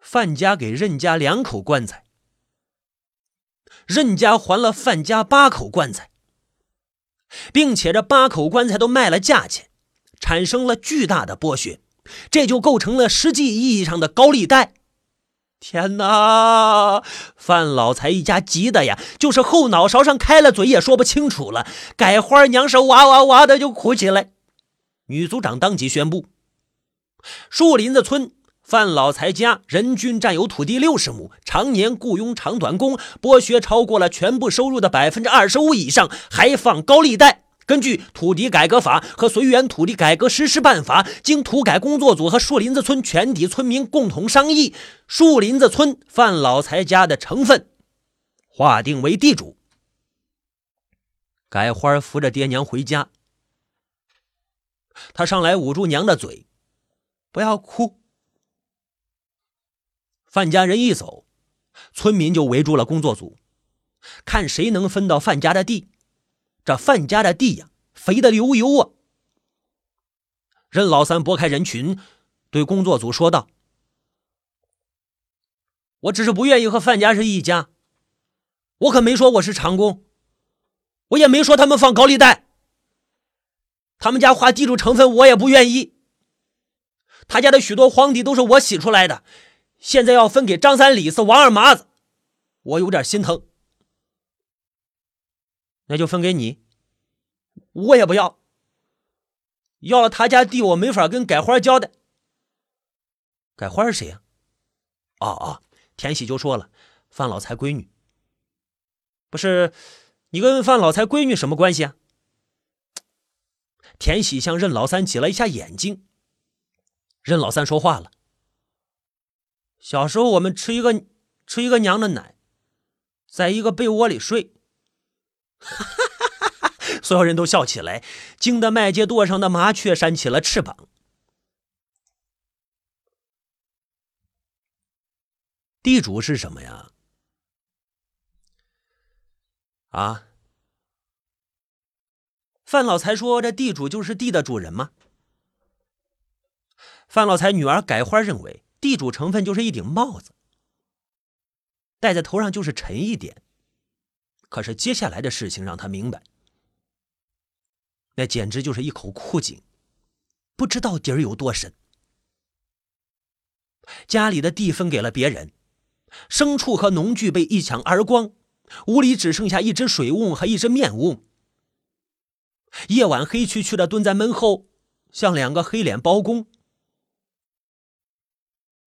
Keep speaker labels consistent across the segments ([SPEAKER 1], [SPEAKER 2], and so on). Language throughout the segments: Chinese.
[SPEAKER 1] 范家给任家两口棺材，任家还了范家八口棺材，并且这八口棺材都卖了价钱，产生了巨大的剥削，这就构成了实际意义上的高利贷。天哪！范老财一家急的呀，就是后脑勺上开了嘴也说不清楚了。改花娘是哇哇哇的就哭起来。女组长当即宣布：树林子村范老财家人均占有土地六十亩，常年雇佣长短工，剥削超过了全部收入的百分之二十五以上，还放高利贷。根据土地改革法和绥远土地改革实施办法，经土改工作组和树林子村全体村民共同商议，树林子村范老财家的成分划定为地主。改花扶着爹娘回家，他上来捂住娘的嘴，不要哭。范家人一走，村民就围住了工作组，看谁能分到范家的地。这范家的地呀，肥得流油啊！任老三拨开人群，对工作组说道：“我只是不愿意和范家是一家，我可没说我是长工，我也没说他们放高利贷。他们家划地主成分，我也不愿意。他家的许多荒地都是我洗出来的，现在要分给张三、李四、王二麻子，我有点心疼。”那就分给你，我也不要。要了他家地，我没法跟改花交代。改花是谁呀？哦哦，田喜就说了，范老财闺女。不是，你跟范老财闺女什么关系啊？田喜向任老三挤了一下眼睛。任老三说话了：小时候我们吃一个吃一个娘的奶，在一个被窝里睡。所有人都笑起来，惊得麦秸垛上的麻雀扇起了翅膀。地主是什么呀？啊？范老财说：“这地主就是地的主人吗？”范老财女儿改花认为，地主成分就是一顶帽子，戴在头上就是沉一点。可是接下来的事情让他明白，那简直就是一口枯井，不知道底儿有多深。家里的地分给了别人，牲畜和农具被一抢而光，屋里只剩下一只水瓮和一只面瓮。夜晚黑黢黢的蹲在门后，像两个黑脸包公。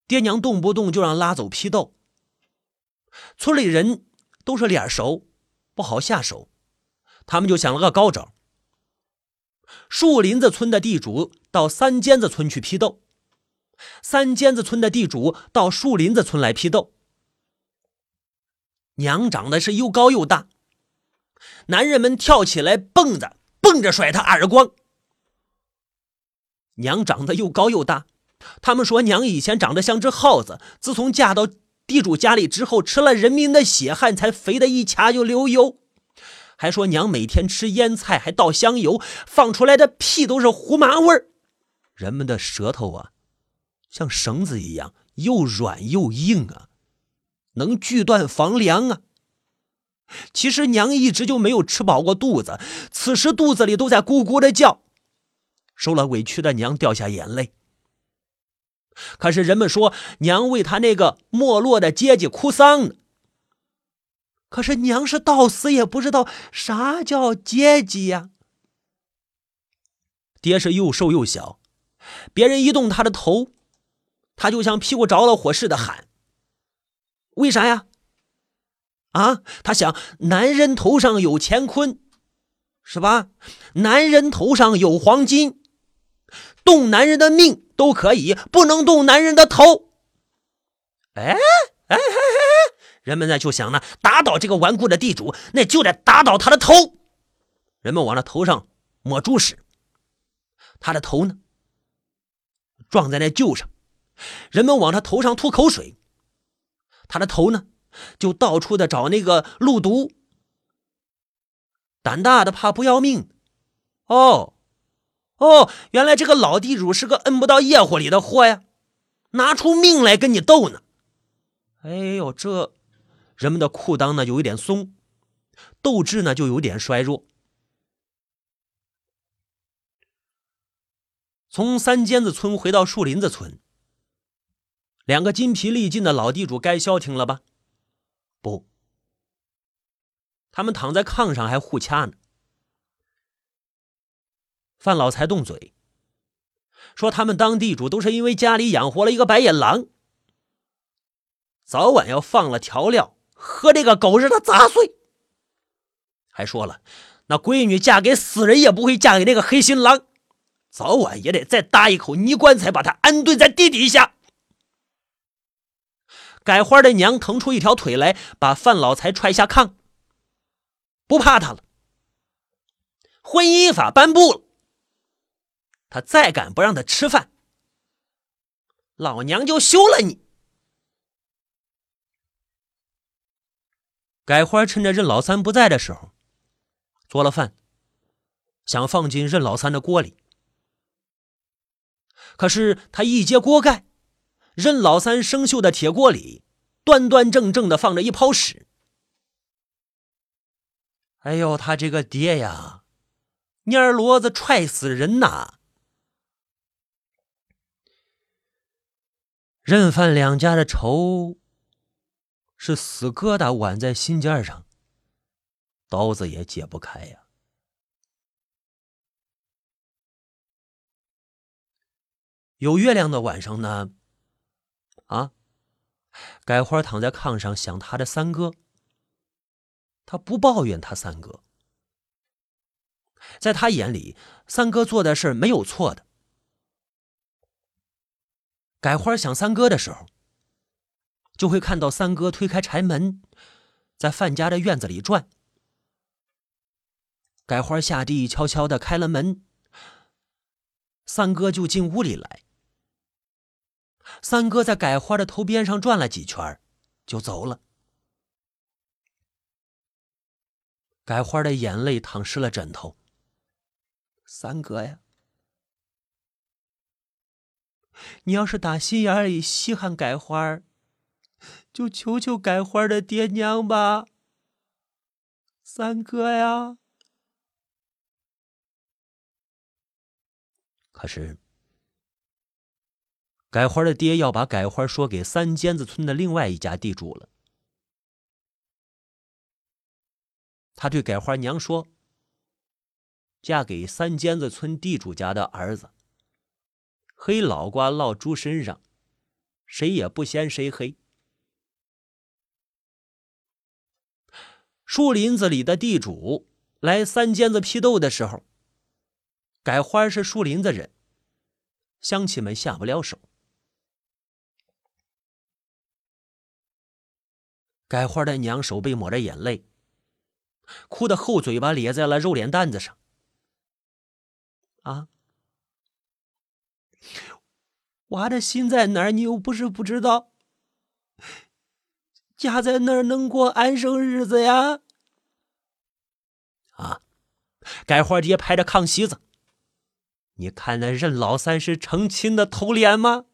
[SPEAKER 1] 爹娘动不动就让拉走批斗，村里人都是脸熟。不好下手，他们就想了个高招。树林子村的地主到三尖子村去批斗，三尖子村的地主到树林子村来批斗。娘长得是又高又大，男人们跳起来蹦着蹦着甩他耳光。娘长得又高又大，他们说娘以前长得像只耗子，自从嫁到。地主家里之后吃了人民的血汗，才肥的一掐就流油。还说娘每天吃腌菜，还倒香油，放出来的屁都是胡麻味儿。人们的舌头啊，像绳子一样，又软又硬啊，能锯断房梁啊。其实娘一直就没有吃饱过肚子，此时肚子里都在咕咕的叫。受了委屈的娘掉下眼泪。可是人们说娘为他那个没落的阶级哭丧呢。可是娘是到死也不知道啥叫阶级呀。爹是又瘦又小，别人一动他的头，他就像屁股着了火似的喊。为啥呀？啊，他想男人头上有乾坤，是吧？男人头上有黄金，动男人的命。都可以，不能动男人的头。哎哎哎哎！人们呢就想呢，打倒这个顽固的地主，那就得打倒他的头。人们往他头上抹猪屎，他的头呢撞在那臼上。人们往他头上吐口水，他的头呢就到处的找那个鹿毒。胆大的怕不要命，哦。哦，原来这个老地主是个摁不到夜火里的货呀，拿出命来跟你斗呢。哎呦，这人们的裤裆呢就有点松，斗志呢就有点衰弱。从三尖子村回到树林子村，两个筋疲力尽的老地主该消停了吧？不，他们躺在炕上还互掐呢。范老财动嘴，说他们当地主都是因为家里养活了一个白眼狼。早晚要放了调料，和这个狗日的杂碎。还说了，那闺女嫁给死人也不会嫁给那个黑心狼，早晚也得再搭一口泥棺材，把她安顿在地底下。改花的娘腾出一条腿来，把范老财踹下炕，不怕他了。婚姻法颁布了，他再敢不让他吃饭，老娘就休了你。改花趁着任老三不在的时候，做了饭，想放进任老三的锅里。可是他一揭锅盖，任老三生锈的铁锅里端端正正的放着一泡屎。哎呦，他这个爹呀，蔫骡子踹死人呐！任范两家的仇。是死疙瘩挽在心尖上，刀子也解不开呀。有月亮的晚上呢，啊，改花躺在炕上想他的三哥。他不抱怨他三哥，在他眼里，三哥做的事没有错的。改花想三哥的时候。就会看到三哥推开柴门，在范家的院子里转。改花下地，悄悄的开了门，三哥就进屋里来。三哥在改花的头边上转了几圈，就走了。改花的眼泪淌湿了枕头。三哥呀，你要是打心眼里稀罕改花就求求改花的爹娘吧，三哥呀！可是，改花的爹要把改花说给三尖子村的另外一家地主了。他对改花娘说：“嫁给三尖子村地主家的儿子，黑老瓜落猪身上，谁也不嫌谁黑。”树林子里的地主来三尖子批斗的时候，改花是树林子人，乡亲们下不了手。改花的娘手背抹着眼泪，哭的后嘴巴咧在了肉脸蛋子上。啊，娃的心在哪儿？你又不是不知道。家在那儿能过安生日子呀？啊！改花爹拍着炕席子，你看那任老三是成亲的头脸吗？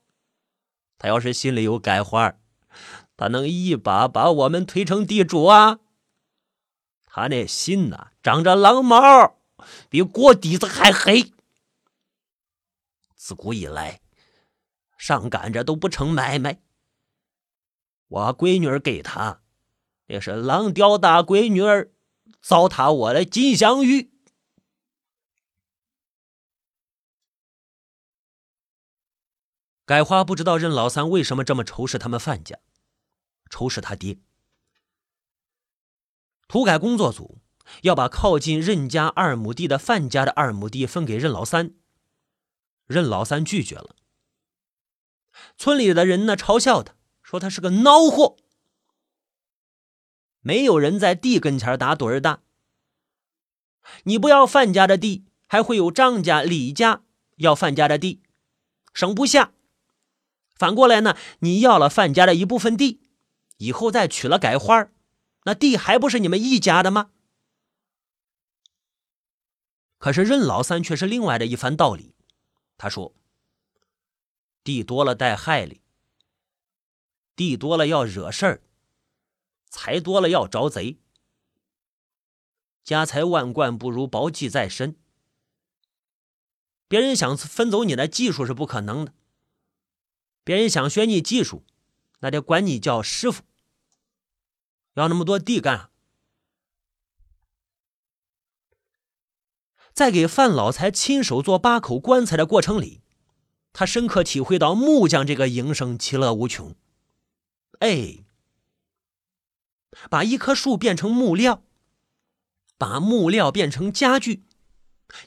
[SPEAKER 1] 他要是心里有改花，他能一把把我们推成地主啊？他那心呐，长着狼毛，比锅底子还黑。自古以来，上赶着都不成买卖。我闺女儿给他，也是狼叼大闺女儿，糟蹋我的金镶玉。改花不知道任老三为什么这么仇视他们范家，仇视他爹。土改工作组要把靠近任家二亩地的范家的二亩地分给任老三，任老三拒绝了。村里的人呢，嘲笑他。说他是个孬货，没有人在地跟前打盹儿的。你不要范家的地，还会有张家、李家要范家的地，省不下。反过来呢，你要了范家的一部分地，以后再娶了改花那地还不是你们一家的吗？可是任老三却是另外的一番道理。他说：“地多了带害哩。”地多了要惹事儿，财多了要招贼。家财万贯不如薄技在身。别人想分走你的技术是不可能的，别人想学你技术，那得管你叫师傅。要那么多地干啥？在给范老财亲手做八口棺材的过程里，他深刻体会到木匠这个营生其乐无穷。哎，把一棵树变成木料，把木料变成家具，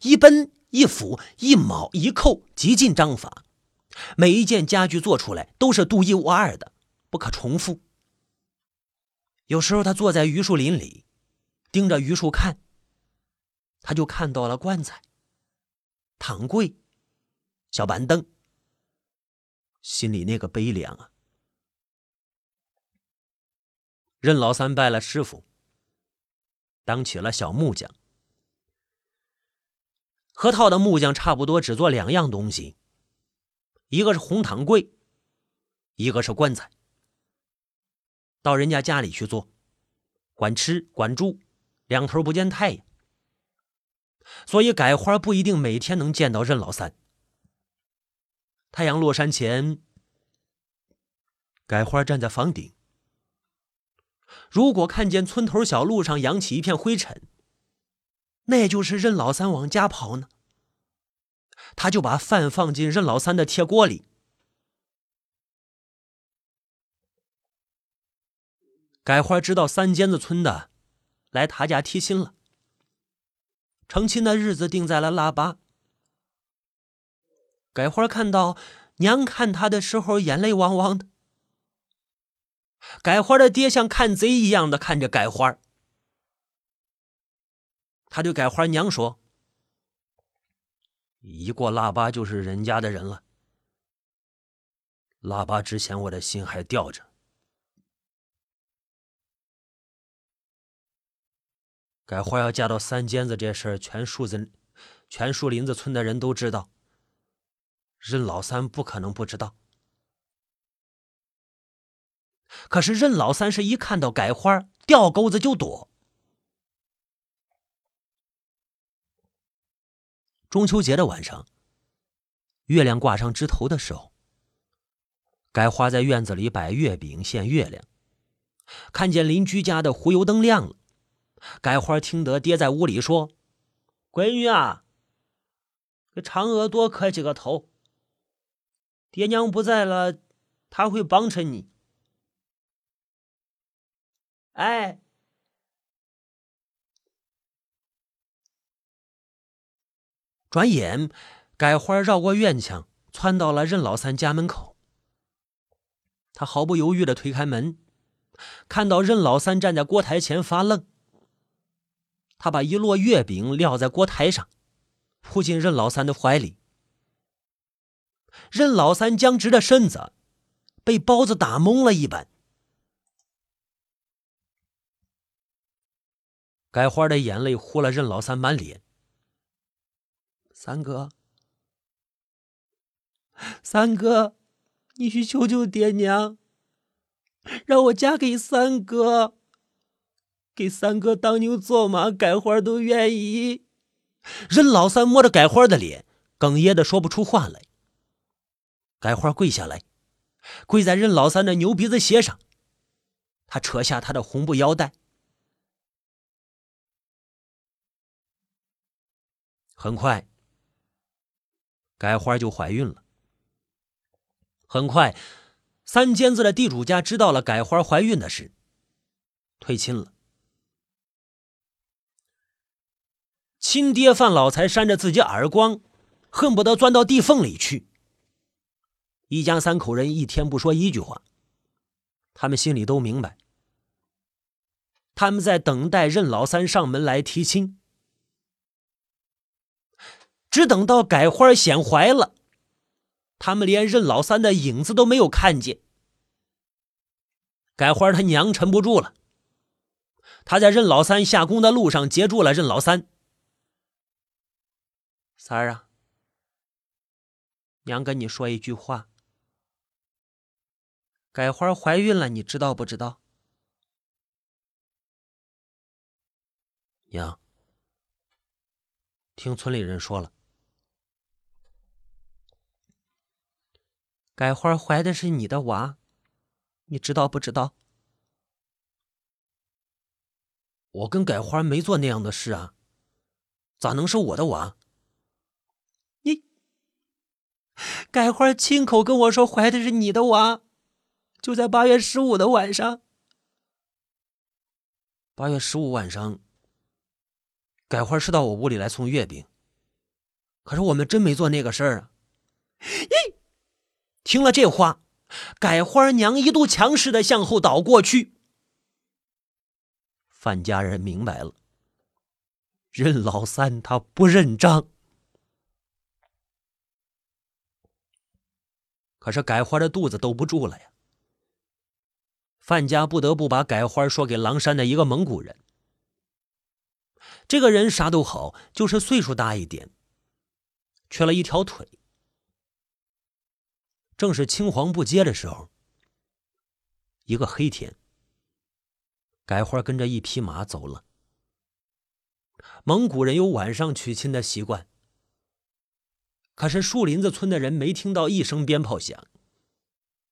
[SPEAKER 1] 一奔一斧一铆一扣，极尽章法。每一件家具做出来都是独一无二的，不可重复。有时候他坐在榆树林里，盯着榆树看，他就看到了棺材、躺柜、小板凳，心里那个悲凉啊！任老三拜了师傅，当起了小木匠。河套的木匠差不多只做两样东西，一个是红糖柜，一个是棺材。到人家家里去做，管吃管住，两头不见太阳。所以改花不一定每天能见到任老三。太阳落山前，改花站在房顶。如果看见村头小路上扬起一片灰尘，那就是任老三往家跑呢。他就把饭放进任老三的铁锅里。改花知道三尖子村的来他家提亲了，成亲的日子定在了腊八。改花看到娘看他的时候，眼泪汪汪的。改花的爹像看贼一样的看着改花，他对改花娘说：“一过腊八就是人家的人了。腊八之前，我的心还吊着。改花要嫁到三尖子这事儿，全树子、全树林子村的人都知道。任老三不可能不知道。”可是任老三是一看到改花，掉钩子就躲。中秋节的晚上，月亮挂上枝头的时候，改花在院子里摆月饼献月亮，看见邻居家的煤油灯亮了，改花听得爹在屋里说：“闺女啊，给嫦娥多磕几个头。爹娘不在了，他会帮衬你。”哎，转眼，改花绕过院墙，窜到了任老三家门口。他毫不犹豫的推开门，看到任老三站在锅台前发愣。他把一摞月饼撂在锅台上，扑进任老三的怀里。任老三僵直的身子，被包子打懵了一般。改花的眼泪糊了任老三满脸。三哥，三哥，你去求求爹娘，让我嫁给三哥，给三哥当牛做马，改花都愿意。任老三摸着改花的脸，哽咽的说不出话来。改花跪下来，跪在任老三的牛鼻子鞋上，他扯下他的红布腰带。很快，改花就怀孕了。很快，三尖子的地主家知道了改花怀孕的事，退亲了。亲爹范老财扇着自己耳光，恨不得钻到地缝里去。一家三口人一天不说一句话，他们心里都明白，他们在等待任老三上门来提亲。只等到改花显怀了，他们连任老三的影子都没有看见。改花他娘沉不住了，他在任老三下工的路上截住了任老三。三儿啊，娘跟你说一句话，改花怀孕了，你知道不知道？娘，听村里人说了，改花怀的是你的娃，你知道不知道？我跟改花没做那样的事啊，咋能是我的娃？你，改花亲口跟我说怀的是你的娃。就在八月十五的晚上，八月十五晚上，改花是到我屋里来送月饼。可是我们真没做那个事儿啊！咦，听了这话，改花娘一度强势的向后倒过去。范家人明白了，任老三他不认账。可是改花的肚子兜不住了呀。范家不得不把改花说给狼山的一个蒙古人。这个人啥都好，就是岁数大一点，缺了一条腿。正是青黄不接的时候，一个黑天，改花跟着一匹马走了。蒙古人有晚上娶亲的习惯，可是树林子村的人没听到一声鞭炮响，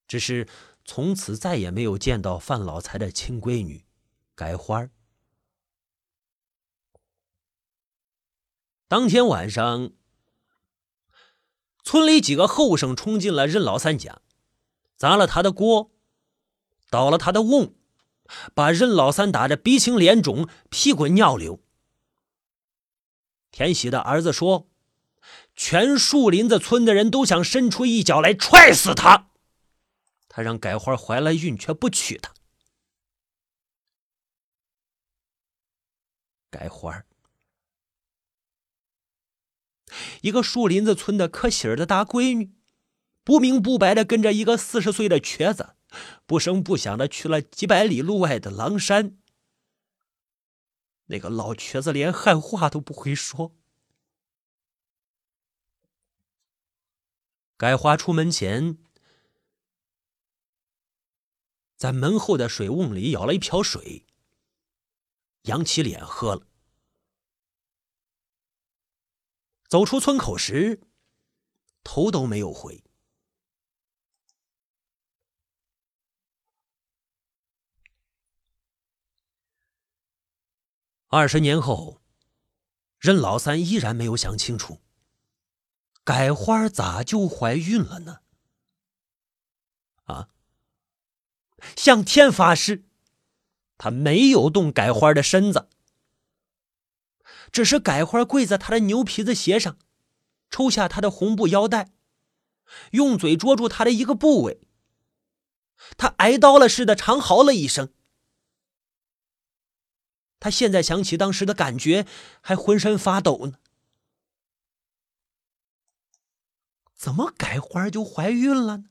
[SPEAKER 1] 只是。从此再也没有见到范老财的亲闺女改花儿当天晚上，村里几个后生冲进了任老三家，砸了他的锅，倒了他的瓮，把任老三打得鼻青脸肿、屁滚尿流。田喜的儿子说：“全树林子村的人都想伸出一脚来踹死他。”他让改花怀了孕，却不娶她。改花一个树林子村的可喜儿的大闺女，不明不白的跟着一个四十岁的瘸子，不声不响的去了几百里路外的狼山。那个老瘸子连汉话都不会说。改花出门前。在门后的水瓮里舀了一瓢水，扬起脸喝了。走出村口时，头都没有回。二十年后，任老三依然没有想清楚，改花咋就怀孕了呢？啊？向天发誓，他没有动改花的身子，只是改花跪在他的牛皮子鞋上，抽下他的红布腰带，用嘴捉住他的一个部位。他挨刀了似的长嚎了一声。他现在想起当时的感觉，还浑身发抖呢。怎么改花就怀孕了呢？